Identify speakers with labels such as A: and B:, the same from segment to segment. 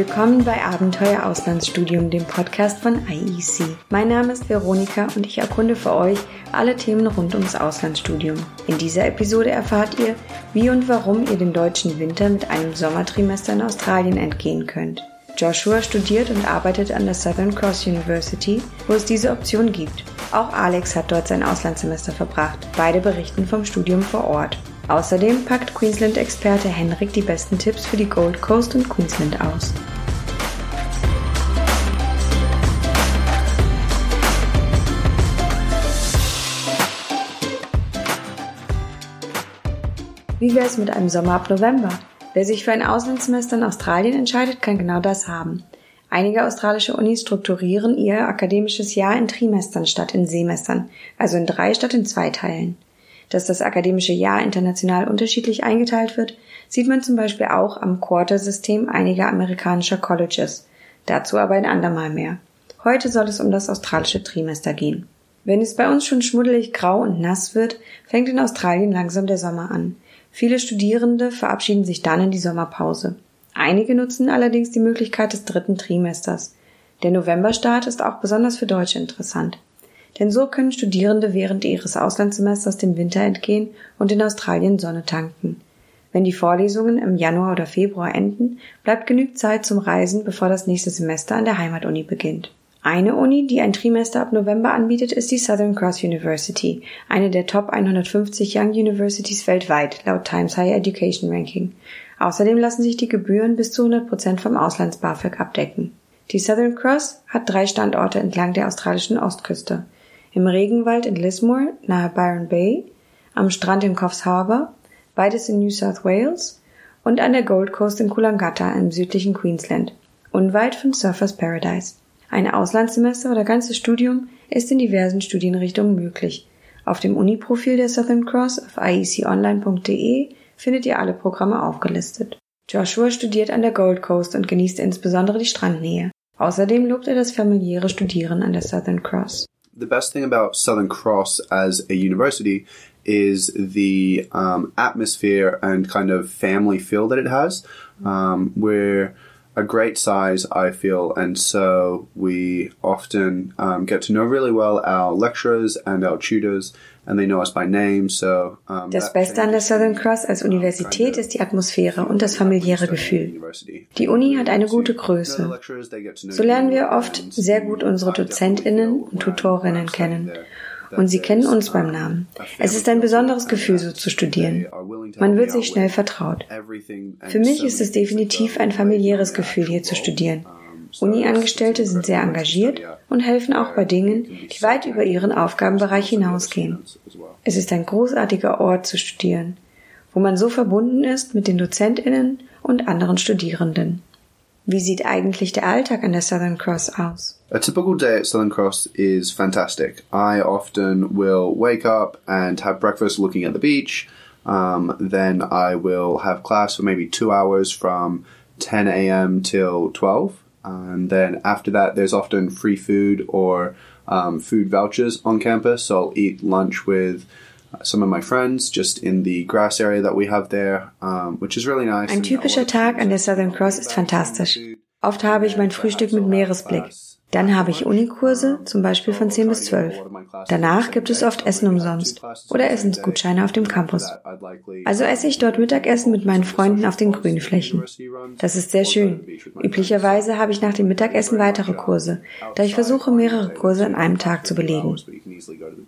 A: Willkommen bei Abenteuer Auslandsstudium, dem Podcast von IEC. Mein Name ist Veronika und ich erkunde für euch alle Themen rund ums Auslandsstudium. In dieser Episode erfahrt ihr, wie und warum ihr dem deutschen Winter mit einem Sommertrimester in Australien entgehen könnt. Joshua studiert und arbeitet an der Southern Cross University, wo es diese Option gibt. Auch Alex hat dort sein Auslandssemester verbracht. Beide berichten vom Studium vor Ort. Außerdem packt Queensland-Experte Henrik die besten Tipps für die Gold Coast und Queensland aus. Wie wäre es mit einem Sommer ab November? Wer sich für ein Auslandssemester in Australien entscheidet, kann genau das haben. Einige australische Unis strukturieren ihr akademisches Jahr in Trimestern statt in Semestern, also in drei statt in zwei Teilen. Dass das akademische Jahr international unterschiedlich eingeteilt wird, sieht man zum Beispiel auch am Quarter-System einiger amerikanischer Colleges. Dazu aber ein andermal mehr. Heute soll es um das australische Trimester gehen. Wenn es bei uns schon schmuddelig grau und nass wird, fängt in Australien langsam der Sommer an. Viele Studierende verabschieden sich dann in die Sommerpause. Einige nutzen allerdings die Möglichkeit des dritten Trimesters. Der Novemberstart ist auch besonders für Deutsche interessant. Denn so können Studierende während ihres Auslandssemesters dem Winter entgehen und in Australien Sonne tanken. Wenn die Vorlesungen im Januar oder Februar enden, bleibt genug Zeit zum Reisen, bevor das nächste Semester an der Heimatuni beginnt. Eine Uni, die ein Trimester ab November anbietet, ist die Southern Cross University, eine der Top 150 Young Universities weltweit, laut Times Higher Education Ranking. Außerdem lassen sich die Gebühren bis zu 100 Prozent vom Auslands-BAföG abdecken. Die Southern Cross hat drei Standorte entlang der australischen Ostküste im Regenwald in Lismore nahe Byron Bay, am Strand in Coffs Harbour, beides in New South Wales, und an der Gold Coast in Coolangatta im südlichen Queensland, unweit von Surfers Paradise. Ein Auslandssemester oder ganzes Studium ist in diversen Studienrichtungen möglich. Auf dem Uni-Profil der Southern Cross auf ieconline.de findet ihr alle Programme aufgelistet. Joshua studiert an der Gold Coast und genießt insbesondere die Strandnähe. Außerdem lobt er das familiäre Studieren an der Southern Cross.
B: The best thing about Southern Cross as a university is the um, atmosphere and kind of family feel that it has. Um, we're a great size, I feel, and so we often um, get to know really well our lecturers and our tutors, and they know us by name. So um,
A: das Beste an der Southern Cross als Universität ist die Atmosphäre und das familiäre Gefühl. Die Uni hat eine gute Größe. So lernen wir oft sehr gut unsere Dozentinnen und Tutorinnen kennen und sie kennen uns beim Namen. Es ist ein besonderes Gefühl, so zu studieren. Man wird sich schnell vertraut. Für mich ist es definitiv ein familiäres Gefühl, hier zu studieren. Uni-Angestellte sind sehr engagiert und helfen auch bei Dingen, die weit über ihren Aufgabenbereich hinausgehen. Es ist ein großartiger Ort zu studieren, wo man so verbunden ist mit den Dozentinnen und anderen Studierenden. Wie sieht eigentlich der Alltag an der Southern Cross aus?
B: A typical day at Southern Cross is fantastic. I often will wake up and have breakfast looking at the beach. Um, then I will have class for maybe two hours from 10 a.m. till 12. And then after that, there's often free food or um, food vouchers on campus. So I'll eat lunch with some of my friends just in the grass area that we have there, um, which is really nice.
A: Ein typischer Tag an der Southern Cross ist fantastisch. Oft habe ich mein Frühstück mit Meeresblick. Dann habe ich Unikurse, zum Beispiel von 10 bis 12. Danach gibt es oft Essen umsonst oder Essensgutscheine auf dem Campus. Also esse ich dort Mittagessen mit meinen Freunden auf den Grünflächen. Das ist sehr schön. Üblicherweise habe ich nach dem Mittagessen weitere Kurse, da ich versuche, mehrere Kurse an einem Tag zu belegen.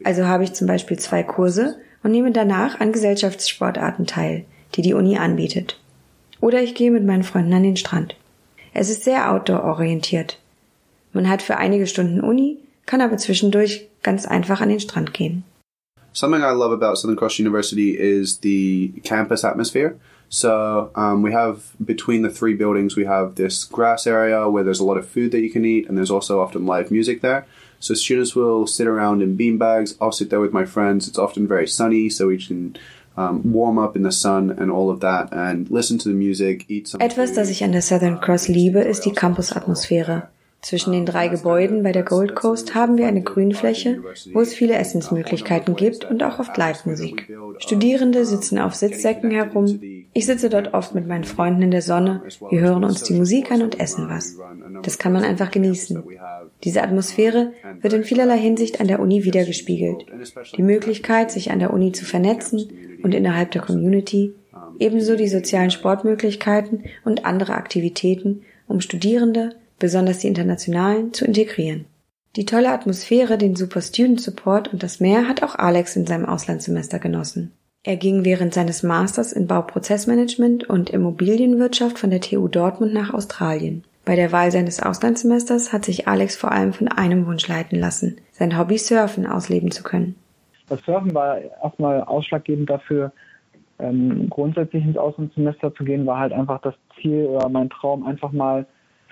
A: Also habe ich zum Beispiel zwei Kurse und nehme danach an Gesellschaftssportarten teil, die die Uni anbietet. Oder ich gehe mit meinen Freunden an den Strand. Es ist sehr outdoor-orientiert. Man hat für einige Stunden Uni, kann aber zwischendurch ganz einfach an den Strand gehen.
B: Something I love about Southern Cross University is the campus atmosphere. So um, we have between the three buildings, we have this grass area where there's a lot of food that you can eat, and there's also often live music there. So students will sit around in beanbags. I'll sit there with my friends. It's often very sunny, so we can um, warm up in the sun and all of that, and listen to the music, eat some.
A: Etwas, das ich an der Southern Cross liebe, ist die Campusatmosphäre. Zwischen den drei Gebäuden bei der Gold Coast haben wir eine Grünfläche, wo es viele Essensmöglichkeiten gibt und auch oft Live-Musik. Studierende sitzen auf Sitzsäcken herum, Ich sitze dort oft mit meinen Freunden in der Sonne, wir hören uns die Musik an und essen was. Das kann man einfach genießen. Diese Atmosphäre wird in vielerlei Hinsicht an der Uni wiedergespiegelt. Die Möglichkeit, sich an der Uni zu vernetzen und innerhalb der Community, ebenso die sozialen Sportmöglichkeiten und andere Aktivitäten, um Studierende, besonders die internationalen, zu integrieren. Die tolle Atmosphäre, den Super Student Support und das Meer hat auch Alex in seinem Auslandssemester genossen. Er ging während seines Masters in Bauprozessmanagement und Immobilienwirtschaft von der TU Dortmund nach Australien. Bei der Wahl seines Auslandssemesters hat sich Alex vor allem von einem Wunsch leiten lassen, sein Hobby Surfen ausleben zu können.
C: Das Surfen war erstmal ausschlaggebend dafür, ähm, grundsätzlich ins Auslandssemester zu gehen, war halt einfach das Ziel oder mein Traum, einfach mal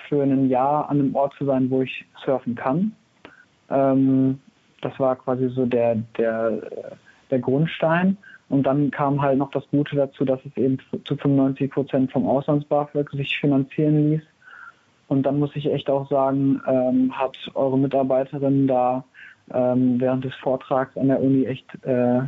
C: für ein Jahr an einem Ort zu sein, wo ich surfen kann. Ähm, das war quasi so der, der, der Grundstein. Und dann kam halt noch das Gute dazu, dass es eben zu 95 Prozent vom Auslands-BAföG sich finanzieren ließ. Und dann muss ich echt auch sagen, ähm, hat eure Mitarbeiterin da ähm, während des Vortrags an der Uni echt äh,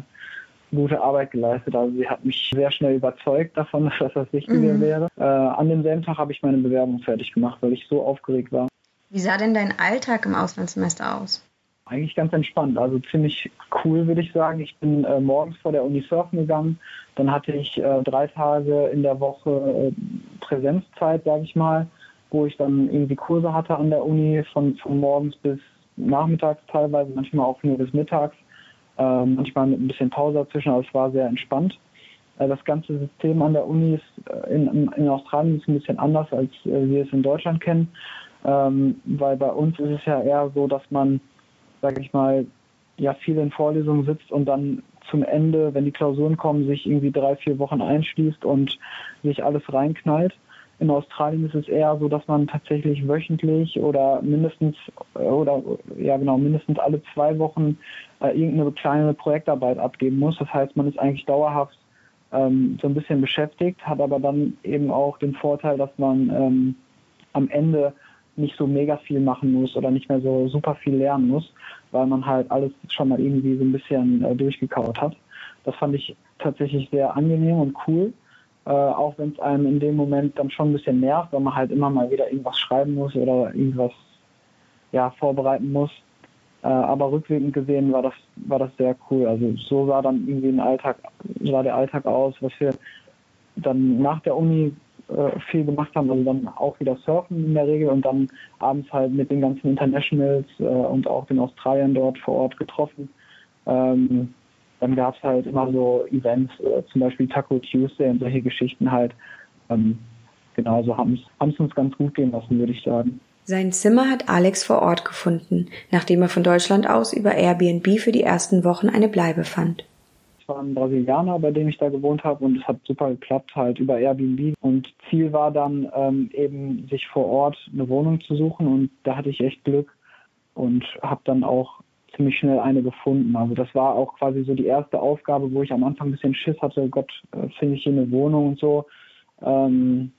C: gute Arbeit geleistet. Also sie hat mich sehr schnell überzeugt davon, dass das Richtige mhm. wäre. Äh, an demselben Tag habe ich meine Bewerbung fertig gemacht, weil ich so aufgeregt war.
A: Wie sah denn dein Alltag im Auslandssemester aus?
C: eigentlich ganz entspannt. Also ziemlich cool, würde ich sagen. Ich bin äh, morgens vor der Uni surfen gegangen. Dann hatte ich äh, drei Tage in der Woche äh, Präsenzzeit, sage ich mal, wo ich dann irgendwie Kurse hatte an der Uni von, von morgens bis nachmittags teilweise, manchmal auch nur bis mittags. Äh, manchmal mit ein bisschen Pause dazwischen, aber es war sehr entspannt. Äh, das ganze System an der Uni ist äh, in, in Australien ist ein bisschen anders, als wir es in Deutschland kennen. Ähm, weil bei uns ist es ja eher so, dass man sage ich mal, ja viel in Vorlesungen sitzt und dann zum Ende, wenn die Klausuren kommen, sich irgendwie drei, vier Wochen einschließt und sich alles reinknallt. In Australien ist es eher so, dass man tatsächlich wöchentlich oder mindestens oder ja genau mindestens alle zwei Wochen äh, irgendeine kleine Projektarbeit abgeben muss. Das heißt, man ist eigentlich dauerhaft ähm, so ein bisschen beschäftigt, hat aber dann eben auch den Vorteil, dass man ähm, am Ende nicht so mega viel machen muss oder nicht mehr so super viel lernen muss, weil man halt alles schon mal irgendwie so ein bisschen äh, durchgekaut hat. Das fand ich tatsächlich sehr angenehm und cool, äh, auch wenn es einem in dem Moment dann schon ein bisschen nervt, weil man halt immer mal wieder irgendwas schreiben muss oder irgendwas ja, vorbereiten muss. Äh, aber rückwirkend gesehen war das, war das sehr cool. Also so sah dann irgendwie ein Alltag, sah der Alltag aus, was wir dann nach der Uni äh, viel gemacht haben, also dann auch wieder surfen in der Regel und dann abends halt mit den ganzen Internationals äh, und auch den Australiern dort vor Ort getroffen. Ähm, dann gab es halt immer so Events, äh, zum Beispiel Taco Tuesday und solche Geschichten halt. Ähm, genau, so haben es uns ganz gut gehen lassen, würde ich sagen.
A: Sein Zimmer hat Alex vor Ort gefunden, nachdem er von Deutschland aus über Airbnb für die ersten Wochen eine Bleibe fand
C: war ein Brasilianer, bei dem ich da gewohnt habe und es hat super geklappt, halt über Airbnb. Und Ziel war dann ähm, eben, sich vor Ort eine Wohnung zu suchen und da hatte ich echt Glück und habe dann auch ziemlich schnell eine gefunden. Also das war auch quasi so die erste Aufgabe, wo ich am Anfang ein bisschen Schiss hatte, Gott, äh, finde ich hier eine Wohnung und so. Ähm,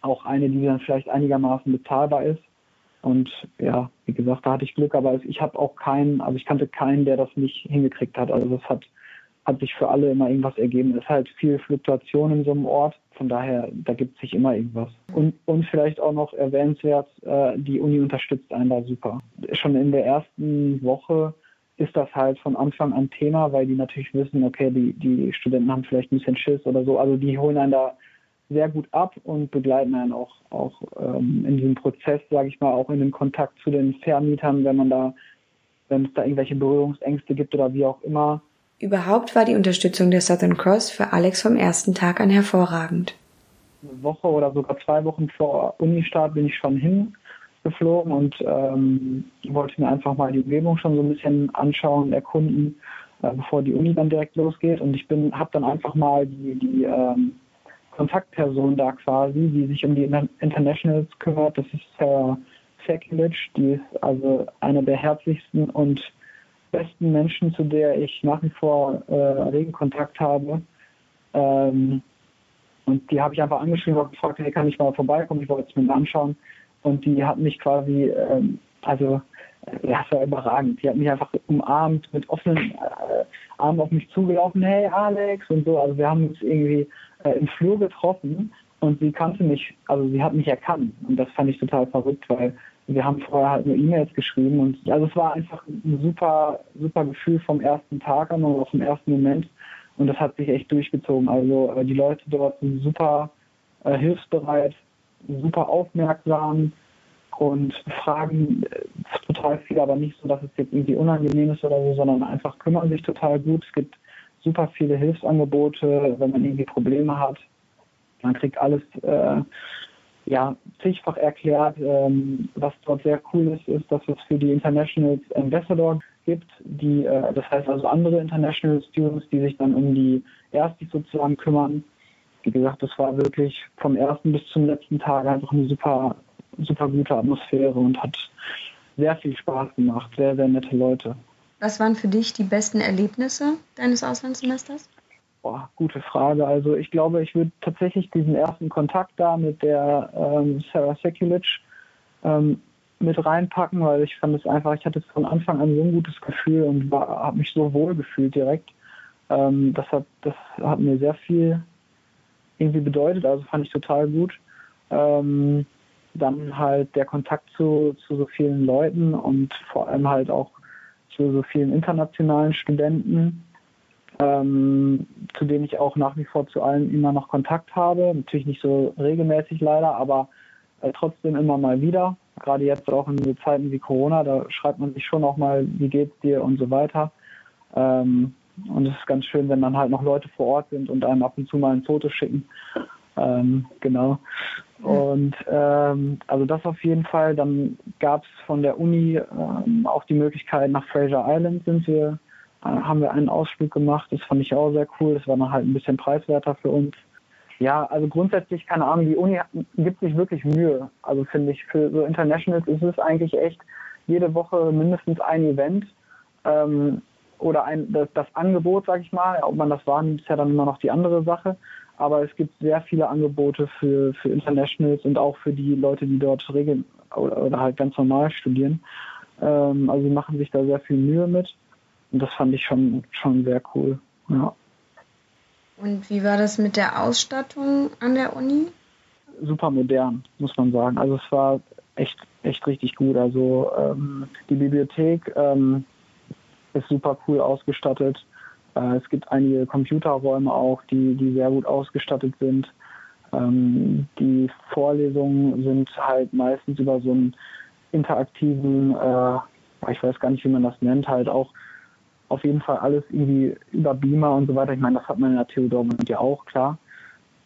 C: auch eine, die dann vielleicht einigermaßen bezahlbar ist. Und ja, wie gesagt, da hatte ich Glück, aber ich habe auch keinen, also ich kannte keinen, der das nicht hingekriegt hat. Also das hat hat sich für alle immer irgendwas ergeben. Es ist halt viel Fluktuation in so einem Ort. Von daher, da gibt sich immer irgendwas. Und, und vielleicht auch noch erwähnenswert, äh, die Uni unterstützt einen da super. Schon in der ersten Woche ist das halt von Anfang an Thema, weil die natürlich wissen, okay, die, die Studenten haben vielleicht ein bisschen Schiss oder so. Also die holen einen da sehr gut ab und begleiten einen auch, auch ähm, in diesem Prozess, sage ich mal, auch in dem Kontakt zu den Vermietern, wenn man da, wenn es da irgendwelche Berührungsängste gibt oder wie auch immer
A: Überhaupt war die Unterstützung der Southern Cross für Alex vom ersten Tag an hervorragend.
C: Eine Woche oder sogar zwei Wochen vor Unistart bin ich schon hingeflogen und ähm, wollte mir einfach mal die Umgebung schon so ein bisschen anschauen, erkunden, äh, bevor die Uni dann direkt losgeht. Und ich bin, habe dann einfach mal die, die ähm, Kontaktperson da quasi, die sich um die Internationals kümmert. Das ist Sarah Sekulic, die ist also eine der herzlichsten und besten Menschen, zu der ich nach wie vor äh, regen Kontakt habe. Ähm, und die habe ich einfach angeschrieben und gefragt, hey, kann ich mal vorbeikommen? Ich wollte es mir mal anschauen. Und die hat mich quasi, ähm, also ja, es war überragend. Die hat mich einfach umarmt, mit offenen äh, Armen auf mich zugelaufen, hey Alex und so. Also wir haben uns irgendwie äh, im Flur getroffen und sie kannte mich, also sie hat mich erkannt und das fand ich total verrückt, weil wir haben vorher halt nur E-Mails geschrieben und also es war einfach ein super, super Gefühl vom ersten Tag an und auch vom ersten Moment und das hat sich echt durchgezogen. Also äh, die Leute dort sind super äh, hilfsbereit, super aufmerksam und fragen äh, total viel, aber nicht so, dass es jetzt irgendwie unangenehm ist oder so, sondern einfach kümmern sich total gut. Es gibt super viele Hilfsangebote, wenn man irgendwie Probleme hat. Man kriegt alles äh, ja, zigfach erklärt. Ähm, was dort sehr cool ist, ist, dass es für die International Ambassador gibt, die, äh, das heißt also andere International Students, die sich dann um die Erstis sozusagen kümmern. Wie gesagt, das war wirklich vom ersten bis zum letzten Tag einfach eine super, super gute Atmosphäre und hat sehr viel Spaß gemacht. Sehr, sehr nette Leute.
A: Was waren für dich die besten Erlebnisse deines Auslandssemesters?
C: Boah, gute Frage. Also ich glaube, ich würde tatsächlich diesen ersten Kontakt da mit der ähm, Sarah Sekulic ähm, mit reinpacken, weil ich fand es einfach, ich hatte von Anfang an so ein gutes Gefühl und habe mich so wohl gefühlt direkt. Ähm, das, hat, das hat mir sehr viel irgendwie bedeutet, also fand ich total gut. Ähm, dann halt der Kontakt zu, zu so vielen Leuten und vor allem halt auch zu so vielen internationalen Studenten, ähm, zu denen ich auch nach wie vor zu allen immer noch Kontakt habe. Natürlich nicht so regelmäßig leider, aber äh, trotzdem immer mal wieder. Gerade jetzt auch in so Zeiten wie Corona, da schreibt man sich schon auch mal, wie geht's dir und so weiter. Ähm, und es ist ganz schön, wenn dann halt noch Leute vor Ort sind und einem ab und zu mal ein Foto schicken. Ähm, genau. Und ähm, also das auf jeden Fall. Dann gab es von der Uni ähm, auch die Möglichkeit, nach Fraser Island sind wir, äh, haben wir einen Ausflug gemacht. Das fand ich auch sehr cool. Das war dann halt ein bisschen preiswerter für uns. Ja, also grundsätzlich, keine Ahnung, die Uni gibt sich wirklich Mühe. Also finde ich, für so Internationals ist es eigentlich echt jede Woche mindestens ein Event ähm, oder ein, das, das Angebot, sag ich mal. Ob man das wahrnimmt, ist ja dann immer noch die andere Sache aber es gibt sehr viele Angebote für, für Internationals und auch für die Leute, die dort regeln oder, oder halt ganz normal studieren. Ähm, also sie machen sich da sehr viel Mühe mit und das fand ich schon, schon sehr cool. Ja.
A: Und wie war das mit der Ausstattung an der Uni?
C: Super modern, muss man sagen. Also es war echt, echt richtig gut. Also ähm, die Bibliothek ähm, ist super cool ausgestattet. Äh, es gibt einige Computerräume auch, die, die sehr gut ausgestattet sind. Ähm, die Vorlesungen sind halt meistens über so einen interaktiven, äh, ich weiß gar nicht, wie man das nennt, halt auch auf jeden Fall alles irgendwie über Beamer und so weiter. Ich meine, das hat man in der Theodor ja auch, klar.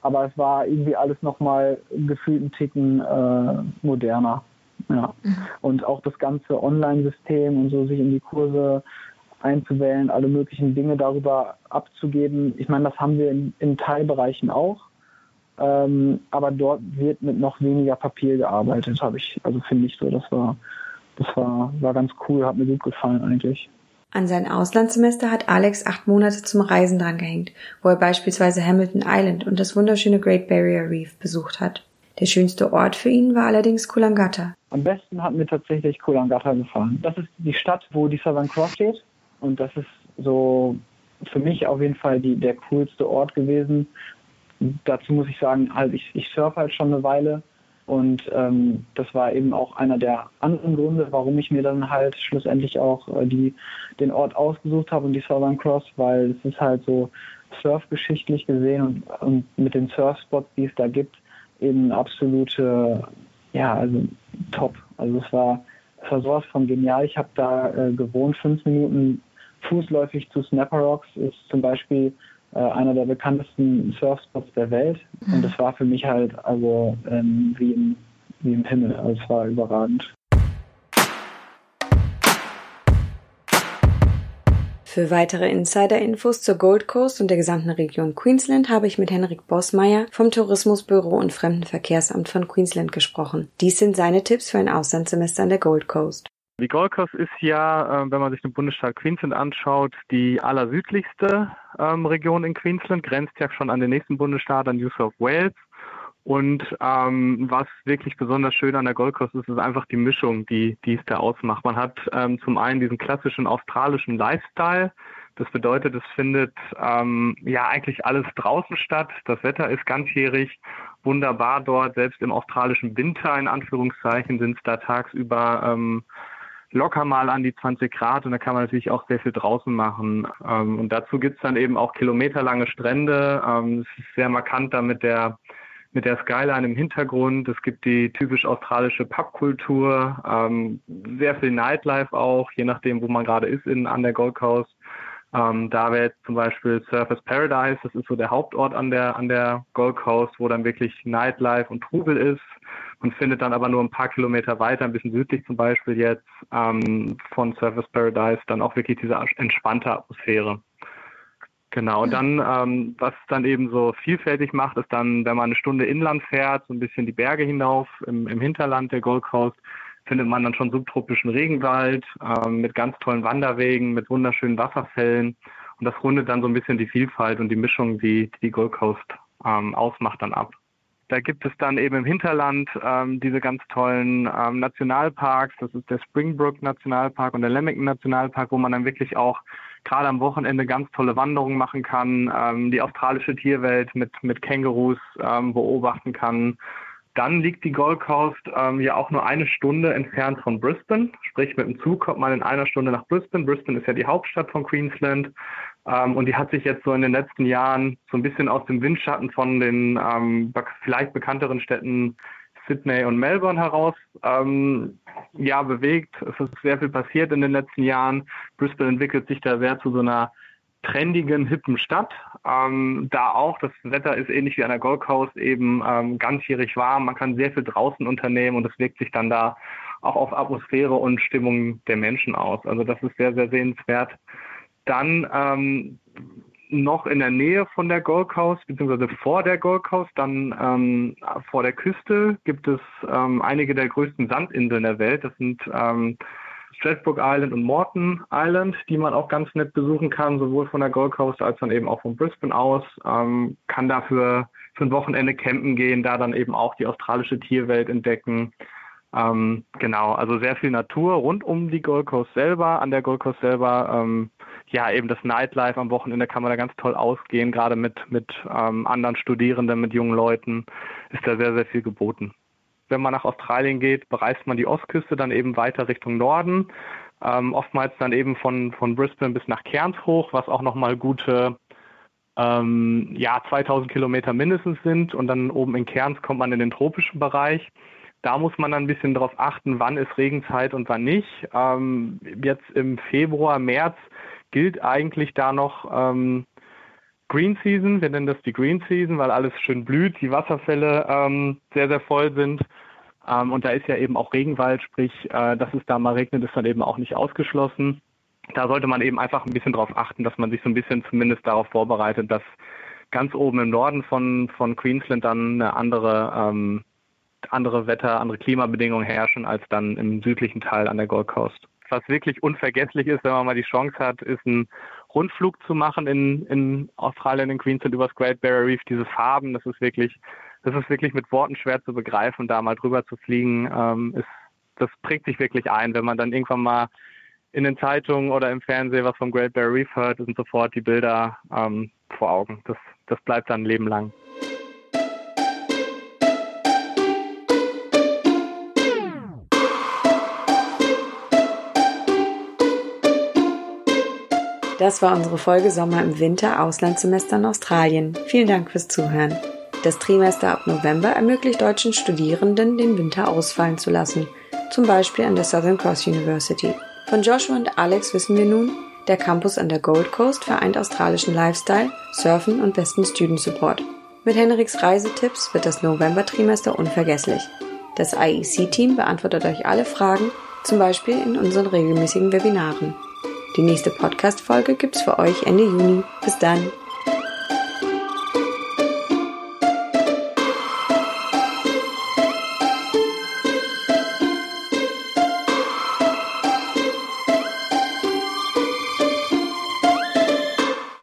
C: Aber es war irgendwie alles nochmal gefühlt einen Ticken äh, moderner. Ja. Mhm. Und auch das ganze Online-System und so, sich in die Kurse einzuwählen, alle möglichen Dinge darüber abzugeben. Ich meine, das haben wir in, in Teilbereichen auch, ähm, aber dort wird mit noch weniger Papier gearbeitet, habe ich, also finde ich so, das war, das war, war ganz cool, hat mir gut gefallen eigentlich.
A: An sein Auslandssemester hat Alex acht Monate zum Reisen drangehängt, wo er beispielsweise Hamilton Island und das wunderschöne Great Barrier Reef besucht hat. Der schönste Ort für ihn war allerdings Kulangata.
C: Am besten hat mir tatsächlich Kulangata gefallen. Das ist die Stadt, wo die Southern Cross steht. Und das ist so für mich auf jeden Fall die, der coolste Ort gewesen. Dazu muss ich sagen, halt, ich, ich surfe halt schon eine Weile und ähm, das war eben auch einer der anderen Gründe, warum ich mir dann halt schlussendlich auch äh, die, den Ort ausgesucht habe und die Southern Cross, weil es ist halt so surfgeschichtlich gesehen und, und mit den Surfspots, die es da gibt, eben absolute, ja, also top. Also es war, es war sowas von genial. Ich habe da äh, gewohnt, fünf Minuten fußläufig zu Snapper Rocks ist zum Beispiel äh, einer der bekanntesten Surfspots der Welt. Und das war für mich halt also ähm, wie, im, wie im Himmel. Also es war überragend.
A: Für weitere Insider-Infos zur Gold Coast und der gesamten Region Queensland habe ich mit Henrik Bossmeier vom Tourismusbüro und Fremdenverkehrsamt von Queensland gesprochen. Dies sind seine Tipps für ein Auslandssemester an der Gold Coast.
D: Die Gold Coast ist ja, äh, wenn man sich den Bundesstaat Queensland anschaut, die allersüdlichste ähm, Region in Queensland, grenzt ja schon an den nächsten Bundesstaat, an New South Wales. Und ähm, was wirklich besonders schön an der Gold Coast ist, ist einfach die Mischung, die, die es da ausmacht. Man hat ähm, zum einen diesen klassischen australischen Lifestyle. Das bedeutet, es findet ähm, ja eigentlich alles draußen statt. Das Wetter ist ganzjährig wunderbar dort. Selbst im australischen Winter, in Anführungszeichen, sind es da tagsüber ähm, locker mal an die 20 Grad und da kann man natürlich auch sehr viel draußen machen. Ähm, und dazu gibt's dann eben auch kilometerlange Strände. Ähm, es ist sehr markant da mit der mit der Skyline im Hintergrund. Es gibt die typisch australische Pubkultur, ähm, sehr viel Nightlife auch, je nachdem, wo man gerade ist in, an der Gold Coast. Ähm, da wäre jetzt zum Beispiel Surface Paradise, das ist so der Hauptort an der, an der Gold Coast, wo dann wirklich Nightlife und Trubel ist. Man findet dann aber nur ein paar Kilometer weiter, ein bisschen südlich zum Beispiel jetzt ähm, von Surface Paradise, dann auch wirklich diese entspannte Atmosphäre. Genau, und dann, ähm, was dann eben so vielfältig macht, ist dann, wenn man eine Stunde inland fährt, so ein bisschen die Berge hinauf im, im Hinterland der Gold Coast, findet man dann schon subtropischen Regenwald ähm, mit ganz tollen Wanderwegen, mit wunderschönen Wasserfällen. Und das rundet dann so ein bisschen die Vielfalt und die Mischung, die die Gold Coast ähm, ausmacht, dann ab. Da gibt es dann eben im Hinterland ähm, diese ganz tollen ähm, Nationalparks. Das ist der Springbrook Nationalpark und der Lamington Nationalpark, wo man dann wirklich auch gerade am Wochenende ganz tolle Wanderungen machen kann, ähm, die australische Tierwelt mit, mit Kängurus ähm, beobachten kann. Dann liegt die Gold Coast ähm, ja auch nur eine Stunde entfernt von Brisbane. Sprich, mit dem Zug kommt man in einer Stunde nach Brisbane. Brisbane ist ja die Hauptstadt von Queensland. Ähm, und die hat sich jetzt so in den letzten Jahren so ein bisschen aus dem Windschatten von den ähm, vielleicht bekannteren Städten Sydney und Melbourne heraus ähm, ja, bewegt. Es ist sehr viel passiert in den letzten Jahren. Brisbane entwickelt sich da sehr zu so einer trendigen, hippen Stadt. Ähm, da auch, das Wetter ist ähnlich wie an der Gold Coast eben ähm, ganzjährig warm. Man kann sehr viel draußen unternehmen und das wirkt sich dann da auch auf Atmosphäre und Stimmung der Menschen aus. Also das ist sehr, sehr sehenswert. Dann ähm, noch in der Nähe von der Gold Coast, beziehungsweise vor der Gold Coast, dann ähm, vor der Küste gibt es ähm, einige der größten Sandinseln der Welt. Das sind ähm, Stratford Island und Morton Island, die man auch ganz nett besuchen kann, sowohl von der Gold Coast als dann eben auch von Brisbane aus. Ähm, kann dafür für ein Wochenende campen gehen, da dann eben auch die australische Tierwelt entdecken. Ähm, genau, also sehr viel Natur rund um die Gold Coast selber. An der Gold Coast selber ähm, ja, eben das Nightlife am Wochenende kann man da ganz toll ausgehen, gerade mit, mit ähm, anderen Studierenden, mit jungen Leuten ist da sehr, sehr viel geboten. Wenn man nach Australien geht, bereist man die Ostküste dann eben weiter Richtung Norden, ähm, oftmals dann eben von, von Brisbane bis nach Cairns hoch, was auch nochmal gute ähm, ja, 2000 Kilometer mindestens sind und dann oben in Cairns kommt man in den tropischen Bereich. Da muss man dann ein bisschen darauf achten, wann ist Regenzeit und wann nicht. Ähm, jetzt im Februar, März gilt eigentlich da noch ähm, Green Season. Wir nennen das die Green Season, weil alles schön blüht, die Wasserfälle ähm, sehr, sehr voll sind. Ähm, und da ist ja eben auch Regenwald, sprich, äh, dass es da mal regnet, ist dann eben auch nicht ausgeschlossen. Da sollte man eben einfach ein bisschen darauf achten, dass man sich so ein bisschen zumindest darauf vorbereitet, dass ganz oben im Norden von, von Queensland dann eine andere, ähm, andere Wetter, andere Klimabedingungen herrschen als dann im südlichen Teil an der Gold Coast was wirklich unvergesslich ist, wenn man mal die Chance hat, ist ein Rundflug zu machen in, in Australien, in Queensland übers Great Barrier Reef. Diese Farben, das ist wirklich, das ist wirklich mit Worten schwer zu begreifen. Da mal drüber zu fliegen, ähm, ist, das prägt sich wirklich ein, wenn man dann irgendwann mal in den Zeitungen oder im Fernsehen was vom Great Barrier Reef hört, sind sofort die Bilder ähm, vor Augen. Das, das bleibt dann ein Leben lang.
A: Das war unsere Folge Sommer im Winter Auslandssemester in Australien. Vielen Dank fürs Zuhören. Das Trimester ab November ermöglicht deutschen Studierenden, den Winter ausfallen zu lassen, zum Beispiel an der Southern Cross University. Von Joshua und Alex wissen wir nun, der Campus an der Gold Coast vereint australischen Lifestyle, Surfen und besten Student Support. Mit Henriks Reisetipps wird das November-Trimester unvergesslich. Das IEC-Team beantwortet euch alle Fragen, zum Beispiel in unseren regelmäßigen Webinaren. Die nächste Podcast-Folge gibt's für euch Ende Juni. Bis dann.